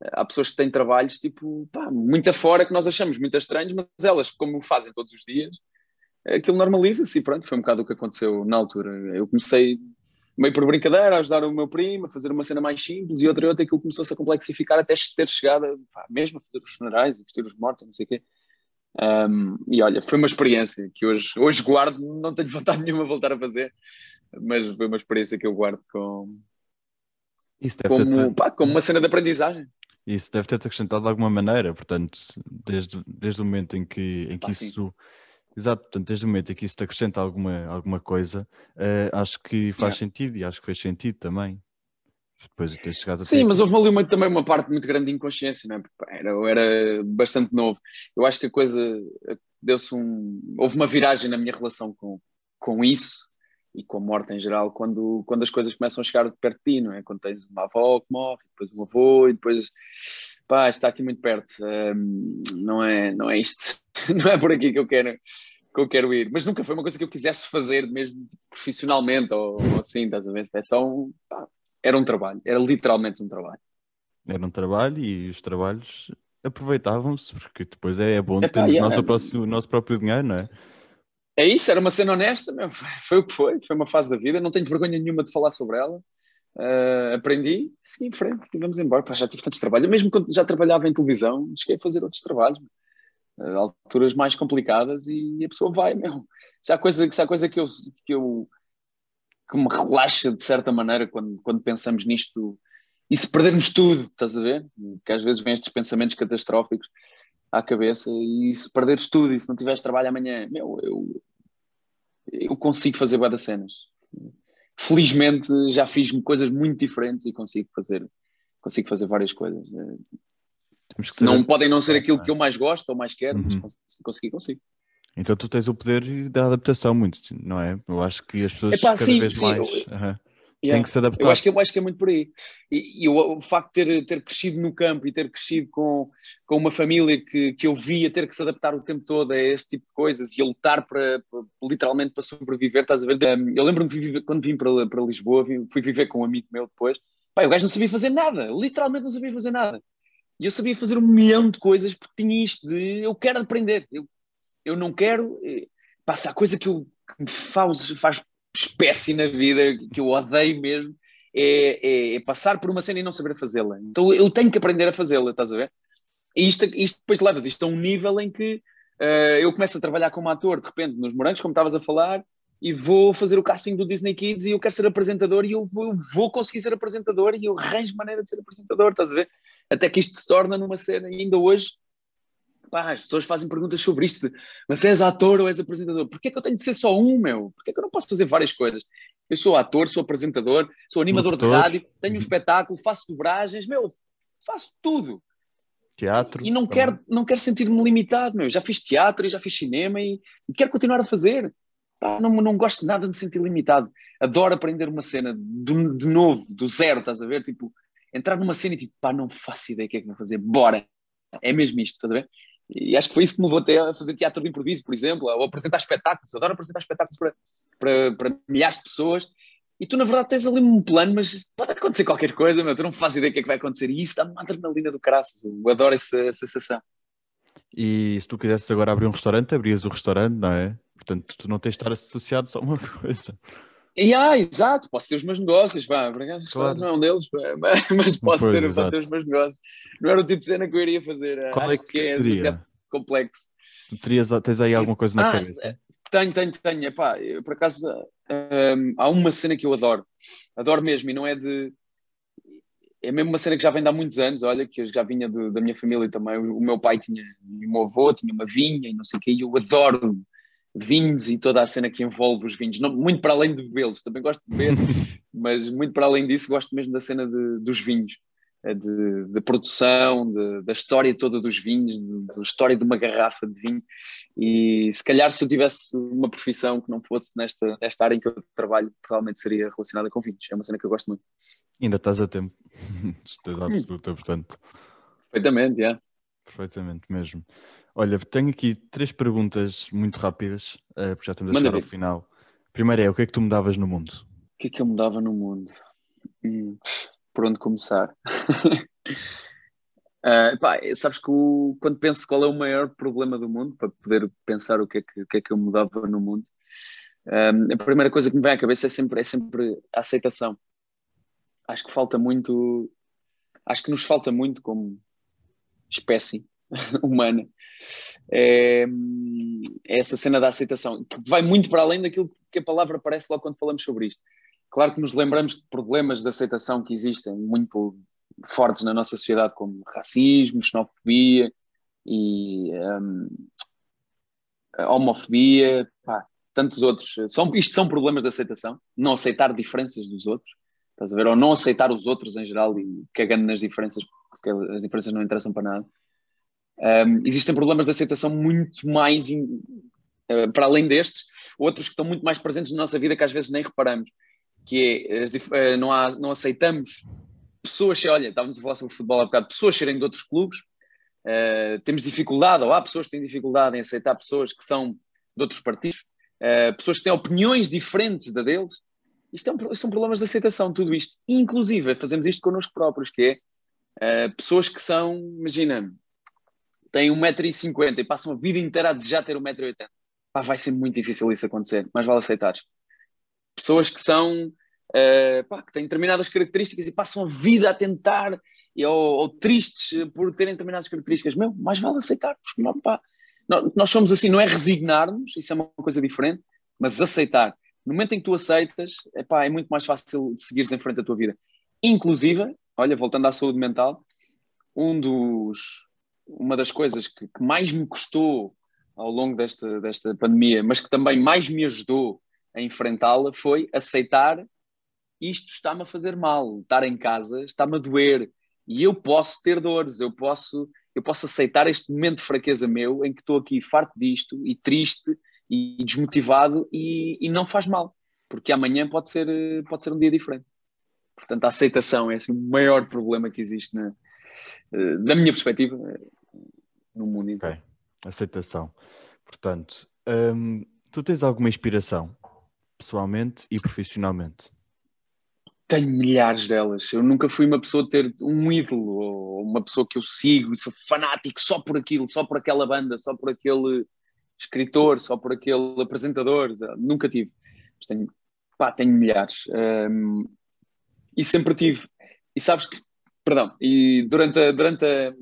há pessoas que têm trabalhos tipo, pá, muito afora que nós achamos muito estranhos, mas elas, como fazem todos os dias, aquilo normaliza-se e pronto, foi um bocado o que aconteceu na altura. Eu comecei meio por brincadeira a ajudar o meu primo a fazer uma cena mais simples e outra e outra aquilo começou-se a complexificar até ter chegado pá, mesmo a fazer os funerais, a vestir os mortos, não sei o quê. Um, e olha, foi uma experiência que hoje, hoje guardo, não tenho vontade nenhuma de voltar a fazer, mas foi uma experiência que eu guardo com, como, pá, como uma cena de aprendizagem. Isso deve ter-te acrescentado de alguma maneira, portanto, desde, desde o momento em que, em que ah, isso. Sim. Exato, portanto, desde o momento em que isso te acrescenta alguma, alguma coisa, uh, acho que faz yeah. sentido e acho que fez sentido também. Depois de ter chegado a Sim, mas houve ali uma, também uma parte muito grande de inconsciência, não é? Era, eu era bastante novo. Eu acho que a coisa deu-se um. Houve uma viragem na minha relação com, com isso e com a morte em geral, quando, quando as coisas começam a chegar perto de ti, não é? Quando tens uma avó que morre, depois um avô, e depois, pá, está aqui muito perto. Um, não, é, não é isto, não é por aqui que eu quero que eu quero ir, mas nunca foi uma coisa que eu quisesse fazer mesmo profissionalmente ou, ou assim, estás a ver? É só um, pá, era um trabalho, era literalmente um trabalho. Era um trabalho e os trabalhos aproveitavam-se, porque depois é, é bom termos é, nosso, próximo, nosso próprio dinheiro, não é? É isso, era uma cena honesta, meu. foi o que foi, foi uma fase da vida, não tenho vergonha nenhuma de falar sobre ela. Uh, aprendi, segui em frente e vamos embora. Pá, já tive tantos trabalhos, mesmo quando já trabalhava em televisão, cheguei a fazer outros trabalhos, uh, alturas mais complicadas e a pessoa vai, meu. Se há coisa, se há coisa que, eu, que, eu, que me relaxa de certa maneira quando, quando pensamos nisto e se perdermos tudo, estás a ver? Que às vezes vêm estes pensamentos catastróficos à cabeça e se perderes tudo e se não tiveres trabalho amanhã, meu, eu, eu consigo fazer das cenas. Felizmente já fiz coisas muito diferentes e consigo fazer, consigo fazer várias coisas. Não podem não ser aquilo que eu mais gosto ou mais quero, uhum. mas conseguir, consigo. Então tu tens o poder da adaptação muito, não é? Eu acho que as pessoas Epá, cada sim, vez sim, mais... Eu, uhum. Yeah. Tem que se adaptar. Eu acho que, eu acho que é muito por aí. E, e o, o, facto de ter, ter crescido no campo e ter crescido com, com uma família que, que eu via ter que se adaptar o tempo todo a esse tipo de coisas e a lutar para, para literalmente para sobreviver, estás a ver? Eu lembro-me quando vim para, para Lisboa, fui viver com um amigo meu depois. Pai, o gajo não sabia fazer nada, literalmente não sabia fazer nada. E eu sabia fazer um milhão de coisas porque tinha isto de eu quero aprender. Eu eu não quero. Eh, passa a coisa que, eu, que me faz, faz espécie na vida, que eu odeio mesmo, é, é, é, passar por uma cena e não saber fazê-la. Então eu tenho que aprender a fazê-la, estás a ver? E isto, isto depois levas isto a um nível em que uh, eu começo a trabalhar como ator, de repente, nos morangos, como estavas a falar, e vou fazer o casting do Disney Kids e eu quero ser apresentador e eu vou, eu vou conseguir ser apresentador e eu arranjo maneira de ser apresentador, estás a ver? Até que isto se torna numa cena, e ainda hoje, pá, as pessoas fazem perguntas sobre isto, mas és ator ou és apresentador? Porquê é que eu tenho de ser só um, meu? Porquê é que eu não posso fazer várias coisas? Eu sou ator, sou apresentador, sou animador de rádio, tenho um espetáculo, faço dobragens, meu, faço tudo. Teatro. E não quero, não quero sentir-me limitado, meu. Já fiz teatro e já fiz cinema e, e quero continuar a fazer. Pá, não, não gosto nada de me sentir limitado. Adoro aprender uma cena de, de novo, do zero, estás a ver? Tipo, entrar numa cena e tipo, pá, não faço ideia o que é que vou fazer, bora. É mesmo isto, estás a ver? E acho que foi isso que me levou até a fazer teatro de improviso, por exemplo, ou apresentar espetáculos. Eu adoro apresentar espetáculos para, para, para milhares de pessoas. E tu, na verdade, tens ali um plano, mas pode acontecer qualquer coisa, meu. Tu não fazes ideia do que é que vai acontecer. E isso dá uma adrenalina do caraças. Eu adoro essa sensação. E se tu quisesses agora abrir um restaurante, abrias o restaurante, não é? Portanto, tu não tens de estar associado só a uma coisa. E, ah, exato, posso ter os meus negócios, pá, por acaso claro. não é um deles, pá, mas posso, pois, ter, posso ter os meus negócios. Não era o tipo de cena que eu iria fazer. Qual é Acho é que, que é seria? complexo. Tu terias, tens aí alguma coisa na ah, cabeça? Tenho, tenho, tenho. Epá, eu, por acaso, um, há uma cena que eu adoro. Adoro mesmo, e não é de. É mesmo uma cena que já vem de há muitos anos, olha, que eu já vinha do, da minha família também. O, o meu pai tinha, o meu avô tinha uma vinha e não sei o quê, e eu adoro vinhos e toda a cena que envolve os vinhos, não, muito para além de bebê-los, também gosto de beber, mas muito para além disso gosto mesmo da cena de, dos vinhos, eh, de, de produção, de, da história toda dos vinhos, da história de uma garrafa de vinho e se calhar se eu tivesse uma profissão que não fosse nesta, nesta área em que eu trabalho, provavelmente seria relacionada com vinhos, é uma cena que eu gosto muito. Ainda estás a tempo, estás absoluta, portanto. Perfeitamente, é. Perfeitamente mesmo. Olha, tenho aqui três perguntas muito rápidas, uh, porque já estamos a chegar ao final. Primeiro é, o que é que tu mudavas no mundo? O que é que eu mudava no mundo? Hum, por onde começar? uh, pá, sabes que o, quando penso qual é o maior problema do mundo, para poder pensar o que é que, que, é que eu mudava no mundo, um, a primeira coisa que me vem à cabeça é sempre, é sempre a aceitação. Acho que falta muito, acho que nos falta muito como espécie humana. É, essa cena da aceitação, que vai muito para além daquilo que a palavra aparece logo quando falamos sobre isto. Claro que nos lembramos de problemas de aceitação que existem muito fortes na nossa sociedade, como racismo, xenofobia e um, homofobia, pá, tantos outros. São, isto são problemas de aceitação, não aceitar diferenças dos outros, estás a ver? Ou não aceitar os outros em geral e cagando nas diferenças, porque as diferenças não interessam para nada. Um, existem problemas de aceitação muito mais in, uh, para além destes, outros que estão muito mais presentes na nossa vida que às vezes nem reparamos, que é uh, não, há, não aceitamos pessoas, olha, estávamos a falar sobre futebol há bocado, pessoas serem de outros clubes, uh, temos dificuldade, ou há pessoas que têm dificuldade em aceitar pessoas que são de outros partidos, pessoas que têm opiniões diferentes da deles, isto é um, são problemas de aceitação, tudo isto. Inclusive, fazemos isto connosco próprios, que é pessoas que são, imagina, têm 1,50m e passam a vida inteira a desejar ter 1,80m, pá, vai ser muito difícil isso acontecer, mas vale aceitar. Pessoas que são, uh, pá, que têm determinadas características e passam a vida a tentar, e, ou, ou, tristes por terem determinadas características, meu, mais vale aceitar, porque não, pá, nós somos assim, não é resignar-nos, isso é uma coisa diferente, mas aceitar. No momento em que tu aceitas, epá, é muito mais fácil de seguires em frente a tua vida. Inclusive, olha, voltando à saúde mental, um dos, uma das coisas que, que, mais me custou ao longo desta, desta pandemia, mas que também mais me ajudou a enfrentá-la, foi aceitar isto está-me a fazer mal, estar em casa está-me a doer e eu posso ter dores, eu posso, eu posso aceitar este momento de fraqueza meu em que estou aqui farto disto e triste e desmotivado e, e não faz mal, porque amanhã pode ser, pode ser um dia diferente. Portanto, a aceitação é assim, o maior problema que existe na, eh, da minha perspectiva no mundo inteiro. Okay. Aceitação. Portanto, hum, tu tens alguma inspiração, pessoalmente e profissionalmente? Tenho milhares delas. Eu nunca fui uma pessoa de ter um ídolo ou uma pessoa que eu sigo e sou fanático só por aquilo, só por aquela banda, só por aquele escritor, só por aquele apresentador, nunca tive. Mas tenho, pá, tenho milhares. Um, e sempre tive. E sabes que, perdão, e durante a, durante a,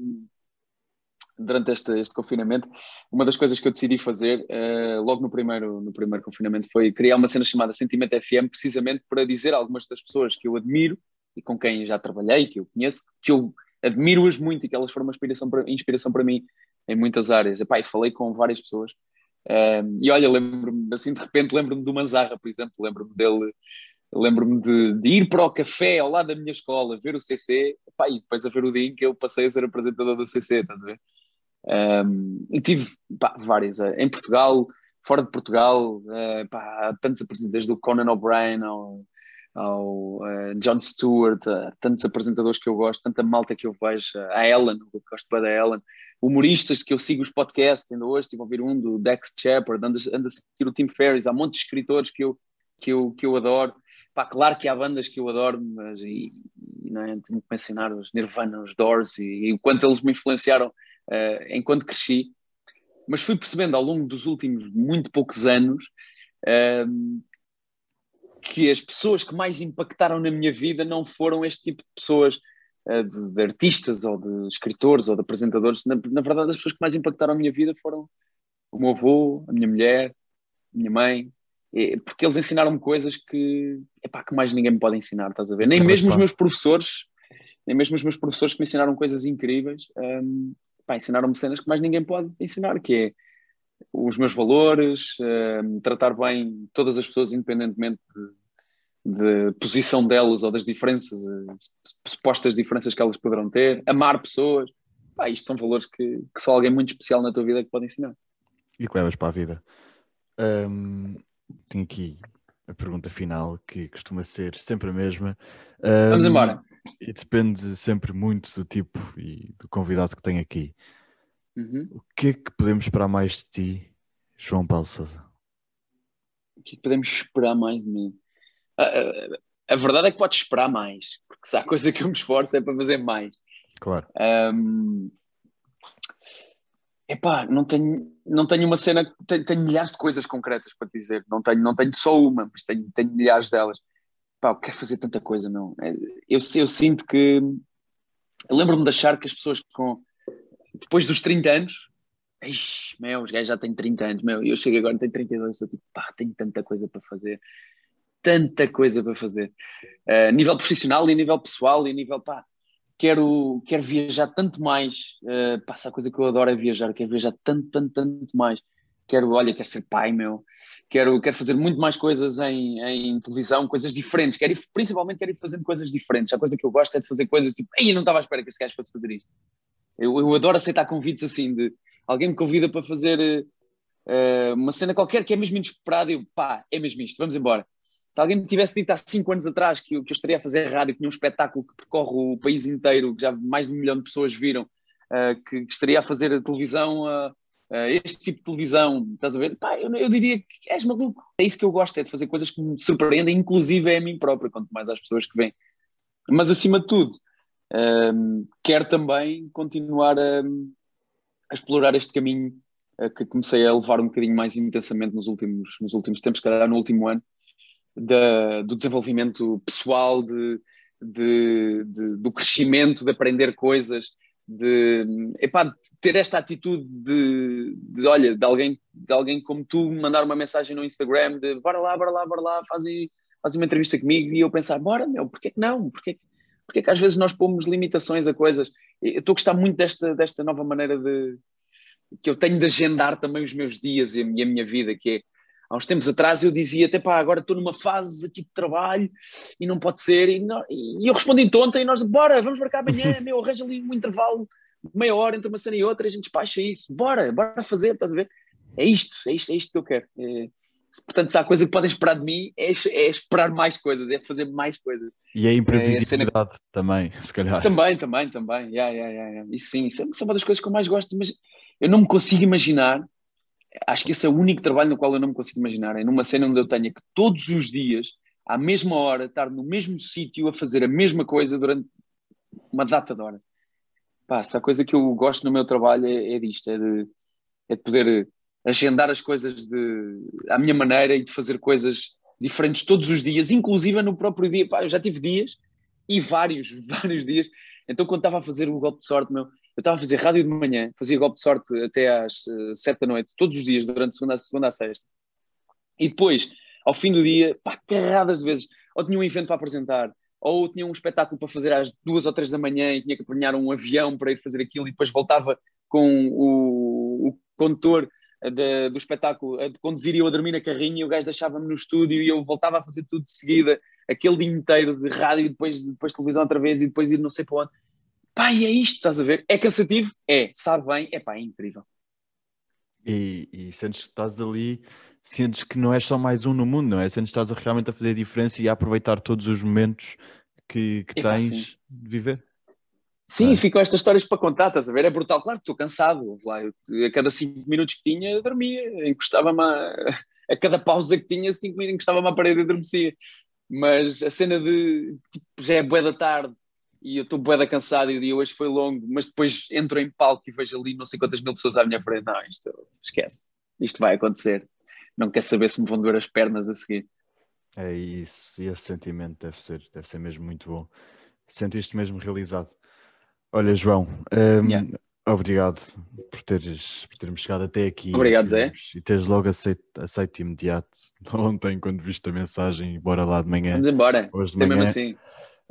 durante este, este, confinamento, uma das coisas que eu decidi fazer, uh, logo no primeiro, no primeiro confinamento, foi criar uma cena chamada Sentimento FM, precisamente para dizer a algumas das pessoas que eu admiro e com quem já trabalhei, que eu conheço, que eu admiro-as muito e que elas foram uma inspiração para, inspiração para mim em muitas áreas. Epá, falei com várias pessoas. Uh, e olha, lembro-me, assim, de repente, lembro-me do Manzarra, por exemplo, lembro-me dele lembro-me de, de, ir para o café ao lado da minha escola, ver o CC, pá, e depois a ver o dia em que eu passei a ser apresentador do CC, estás a ver? Um, e tive pá, várias, uh, em Portugal, fora de Portugal, uh, pá, tantos apresentadores, desde o Conan O'Brien ao, ao uh, Jon Stewart, tantos apresentadores que eu gosto, tanta malta que eu vejo, a Ellen, eu gosto bem da Ellen, humoristas que eu sigo os podcasts, ainda hoje estive a ouvir um do Dex Shepard, ando, ando a seguir o Tim Ferriss, há um monte de escritores que eu, que eu, que eu adoro. Pá, claro que há bandas que eu adoro, mas e, e não é, tenho que mencionar os Nirvana, os Doors e, e o quanto eles me influenciaram uh, enquanto cresci, mas fui percebendo ao longo dos últimos muito poucos anos uh, que as pessoas que mais impactaram na minha vida não foram este tipo de pessoas, uh, de, de, artistas ou de escritores ou de apresentadores. Na, na, verdade, as pessoas que mais impactaram a minha vida foram o meu avô, a minha mulher, a minha mãe, porque eles ensinaram-me coisas que, epá, que mais ninguém me pode ensinar, estás a ver? Nem mesmo os meus professores, nem mesmo os meus professores que me ensinaram coisas incríveis, um, ensinaram-me cenas que mais ninguém pode ensinar, que é os meus valores, uh, tratar bem todas as pessoas, independentemente de, de, posição delas ou das diferenças, uh, supostas diferenças que elas poderão ter, amar pessoas. Pá, isto são valores que, que, só alguém muito especial na tua vida que pode ensinar. E que levas para a vida. Um, tenho aqui a pergunta final, que costuma ser sempre a mesma. Um, Vamos embora. E depende sempre muito do tipo e do convidado que tem aqui. Uhum. O que é que podemos esperar mais de ti, João Paulo Sousa? O que é que podemos esperar mais de mim? A, a, a verdade é que podes esperar mais, porque se há coisa que eu me esforço é para fazer mais. Claro. Um, epá, não tenho, não tenho uma cena, tenho, tenho, milhares de coisas concretas para dizer, não tenho, não tenho só uma, mas tenho, tenho milhares delas pá, eu quero fazer tanta coisa, não. É, eu, eu sinto que. Lembro-me de achar que as pessoas com. Depois dos 30 anos. Ixi, meu, os gajos já têm 30 anos, meu. Eu chego agora, tenho 32, eu tipo, pá, tenho tanta coisa para fazer. Tanta coisa para fazer. Uh, nível profissional e nível pessoal e nível, pá, quero, quero viajar tanto mais. Uh, pá, essa coisa que eu adoro é viajar, quero viajar tanto, tanto, tanto mais quero, olha, quero ser pai, meu, quero, quero fazer muito mais coisas em, em televisão, coisas diferentes, quero ir, principalmente quero ir fazendo coisas diferentes. A coisa que eu gosto é de fazer coisas tipo, ei, não estava à espera que este gajo fosse fazer isto. Eu, eu adoro aceitar convites assim, de alguém me convida para fazer uh, uma cena qualquer que é mesmo inesperada eu, pá, é mesmo isto, vamos embora. Se alguém me tivesse dito há cinco anos atrás que que eu estaria a fazer rádio, que tinha um espetáculo que percorre o país inteiro, que já mais de um milhão de pessoas viram, uh, que, que, estaria a fazer televisão uh, este tipo de televisão, estás a ver? Pá, eu, eu, diria que és maluco. É isso que eu gosto, é de fazer coisas que me surpreendem, inclusive é a mim própria, quanto mais às pessoas que vêm. Mas acima de tudo, um, ehm, quero também continuar a, a explorar este caminho uh, que comecei a levar um bocadinho mais intensamente nos últimos, nos últimos tempos, cada no último ano, da, do desenvolvimento pessoal, de, de, de, do crescimento, de aprender coisas, de, epá, ter esta atitude de, de, olha, de alguém, de alguém como tu mandar uma mensagem no Instagram de bora lá, bora lá, bora lá, faz, faz uma entrevista comigo e eu pensar, bora meu, porquê que não? Porquê, porquê que às vezes nós pomos limitações a coisas? Eu estou a gostar muito desta, desta nova maneira de que eu tenho de agendar também os meus dias e a minha vida, que é há uns tempos atrás eu dizia até pá, agora estou numa fase aqui de trabalho e não pode ser, e, não, e eu respondi tonta e nós, bora, vamos marcar amanhã, meu, arranja ali um intervalo de meia hora entre uma cena e outra, a gente despacha isso, bora, bora fazer, estás a ver? É isto, é isto, é isto que eu quero. É, portanto, se há coisa que podem esperar de mim, é, é, esperar mais coisas, é fazer mais coisas. E a imprevisibilidade é, também, se calhar. Também, também, também. Yeah, yeah, yeah, yeah. Isso sim, isso é uma das coisas que eu mais gosto, mas eu não me consigo imaginar acho que esse é o único trabalho no qual eu não me consigo imaginar. É numa cena onde eu tenha que todos os dias, à mesma hora, estar no mesmo sítio a fazer a mesma coisa durante uma data de hora. Pá, se a coisa que eu gosto no meu trabalho é, é disto, é de, é de poder agendar as coisas de, à minha maneira e de fazer coisas diferentes todos os dias, inclusive no próprio dia. Pá, eu já tive dias e vários, vários dias. Então, quando estava a fazer o golpe de sorte, meu, eu estava a fazer rádio de manhã, fazia golpe de sorte até às uh, sete da noite, todos os dias, durante a segunda, segunda a sexta. E depois, ao fim do dia, pá, carradas de vezes, ou tinha um evento para apresentar, ou tinha um espetáculo para fazer às duas ou três da manhã e tinha que apanhar um avião para ir fazer aquilo e depois voltava com o, o condutor de, do espetáculo de conduzir e eu a dormir na carrinha e o gajo deixava-me no estúdio e eu voltava a fazer tudo de seguida, aquele dia inteiro de rádio e depois, depois televisão outra vez e depois ir não sei para onde. Pá, e é isto, estás a ver? É cansativo? É. Sabe bem? É pá, é incrível. E, e sentes que estás ali, sentes que não és só mais um no mundo, não é? Sentes que estás a, realmente a fazer a diferença e a aproveitar todos os momentos que, que tens sim. de viver. Sim, é. ficam estas histórias para contar, estás a ver? É brutal. Claro que estou cansado. Lá, a cada cinco minutos que tinha, dormia. Encostava-me a, a, cada pausa que tinha, cinco minutos, encostava-me à parede e adormecia. Mas a cena de tipo, já é boa da tarde, e eu estou bué da cansado e o dia hoje foi longo, mas depois entro em palco e vejo ali não sei quantas mil pessoas à minha frente. Não, isto esquece, isto vai acontecer. Não quer saber se me vão doer as pernas a seguir. É isso, e esse sentimento deve ser, deve ser mesmo muito bom. Sentiste mesmo realizado. Olha, João, um, yeah. obrigado por teres por termos chegado até aqui. Obrigado, Zé. E teres logo aceito, aceito imediato ontem, quando viste a mensagem, bora lá de manhã. Vamos embora, hoje de manhã. mesmo assim.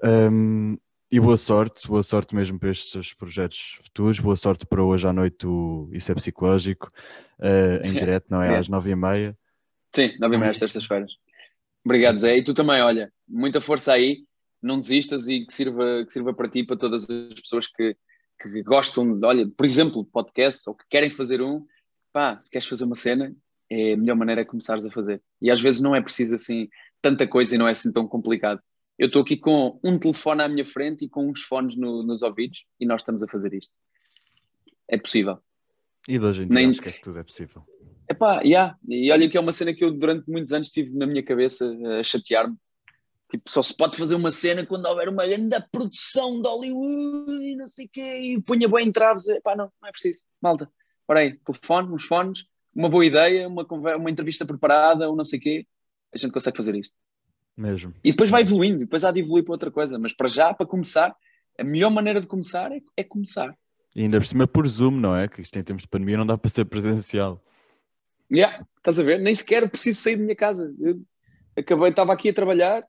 Um, e boa sorte, boa sorte mesmo para estes projetos futuros, boa sorte para hoje à noite o Isso é Psicológico, uh, em direto, não é? é? Às nove e meia. Sim, nove e meia às terças-feiras. Obrigado, Zé. E tu também, olha, muita força aí, não desistas e que sirva, que sirva para ti e para todas as pessoas que, que gostam, olha, por exemplo, de podcast ou que querem fazer um, pá, se queres fazer uma cena, é a melhor maneira de começares a fazer. E às vezes não é preciso assim tanta coisa e não é assim tão complicado eu estou aqui com um telefone à minha frente e com uns fones no, nos ouvidos e nós estamos a fazer isto. É possível. E de hoje em dia Nem... acho que, é que tudo é possível. Epá, yeah. e olha que é uma cena que eu durante muitos anos tive na minha cabeça a chatear-me. Tipo, só se pode fazer uma cena quando houver uma grande produção de Hollywood e não sei o quê, e punha bem entraves. Epá, não, não é preciso. Malta, ora aí, telefone, uns fones, uma boa ideia, uma, uma entrevista preparada, ou não sei o quê, a gente consegue fazer isto. Mesmo. E depois vai evoluindo, depois há de evoluir para outra coisa. Mas para já, para começar, a melhor maneira de começar é, é começar. E ainda por cima por Zoom, não é? Que isto em tempos de pandemia não dá para ser presencial. Yeah, estás a ver? Nem sequer preciso sair da minha casa. Eu acabei, estava aqui a trabalhar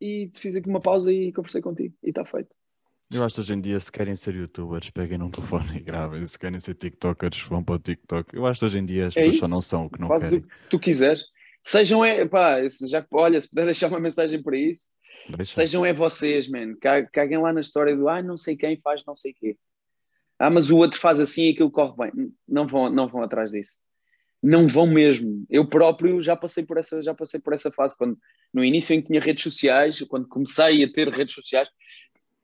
e fiz aqui uma pausa e conversei contigo. E está feito. Eu acho que hoje em dia, se querem ser youtubers, peguem num telefone e gravem. Se querem ser tiktokers, vão para o TikTok. Eu acho que hoje em dia as é pessoas só não são o que não Faz querem. o que tu quiseres. Sejam, é, pá, já, olha, se puder deixar uma mensagem para isso, Deixa. sejam é vocês, man. Caguem lá na história do, ah, não sei quem faz não sei quê. Ah, mas o outro faz assim e aquilo corre bem. Não vão, não vão atrás disso. Não vão mesmo. Eu próprio já passei por essa, já passei por essa fase. Quando, no início em que tinha redes sociais, quando comecei a ter redes sociais,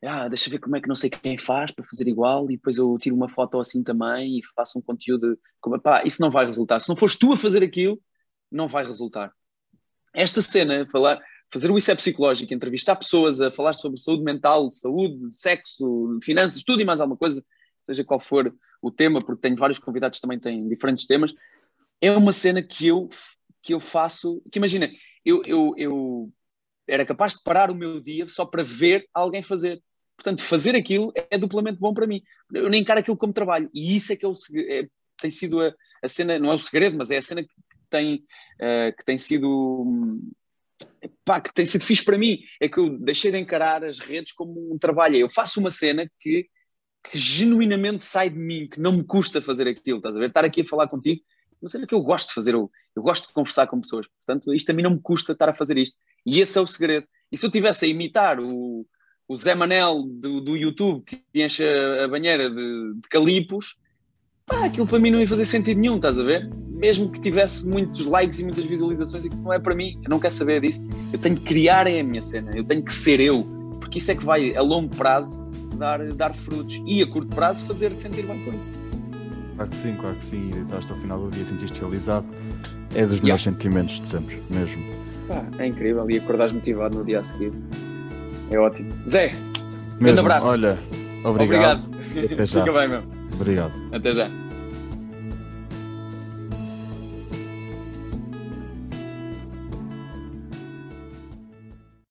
ah, deixa ver como é que não sei quem faz para fazer igual e depois eu tiro uma foto assim também e faço um conteúdo. Como, pá, isso não vai resultar. Se não fores tu a fazer aquilo, não vai resultar. Esta cena, falar, fazer o isso é psicológico, entrevistar pessoas a falar sobre saúde mental, saúde, sexo, finanças, tudo e mais alguma coisa, seja qual for o tema, porque tenho vários convidados que também têm diferentes temas, é uma cena que eu, que eu faço, que imagina, eu, eu, eu era capaz de parar o meu dia só para ver alguém fazer. Portanto, fazer aquilo é duplamente bom para mim. Eu nem encaro aquilo como trabalho. E isso é que é o, é, tem sido a, a, cena, não é o segredo, mas é a cena tem, uh, que tem sido pá, que tem sido fixe para mim é que eu deixei de encarar as redes como um trabalho. Eu faço uma cena que, que genuinamente sai de mim, que não me custa fazer aquilo, estás a ver? Estar aqui a falar contigo, uma cena que eu gosto de fazer, eu, eu gosto de conversar com pessoas, portanto, isto a mim não me custa estar a fazer isto. E esse é o segredo. E se eu tivesse a imitar o, o Zé Manel do, do YouTube que enche a banheira de, de calipos, pá, aquilo para mim não ia fazer sentido nenhum, estás a ver? Mesmo que tivesse muitos likes e muitas visualizações, aquilo não é para mim, eu não quero saber disso. Eu tenho que criar a minha cena, eu tenho que ser eu, porque isso é que vai a longo prazo dar, dar frutos e a curto prazo fazer-te sentir bem com isso. Claro que sim, claro que sim, e estás ao final do dia sentiste realizado, é dos melhores yeah. sentimentos de sempre, mesmo. Pá, é incrível, e acordares motivado no dia a seguir, é ótimo. Zé, um grande abraço. Olha, obrigado. Obrigado. Fica bem, meu. Obrigado. Até já.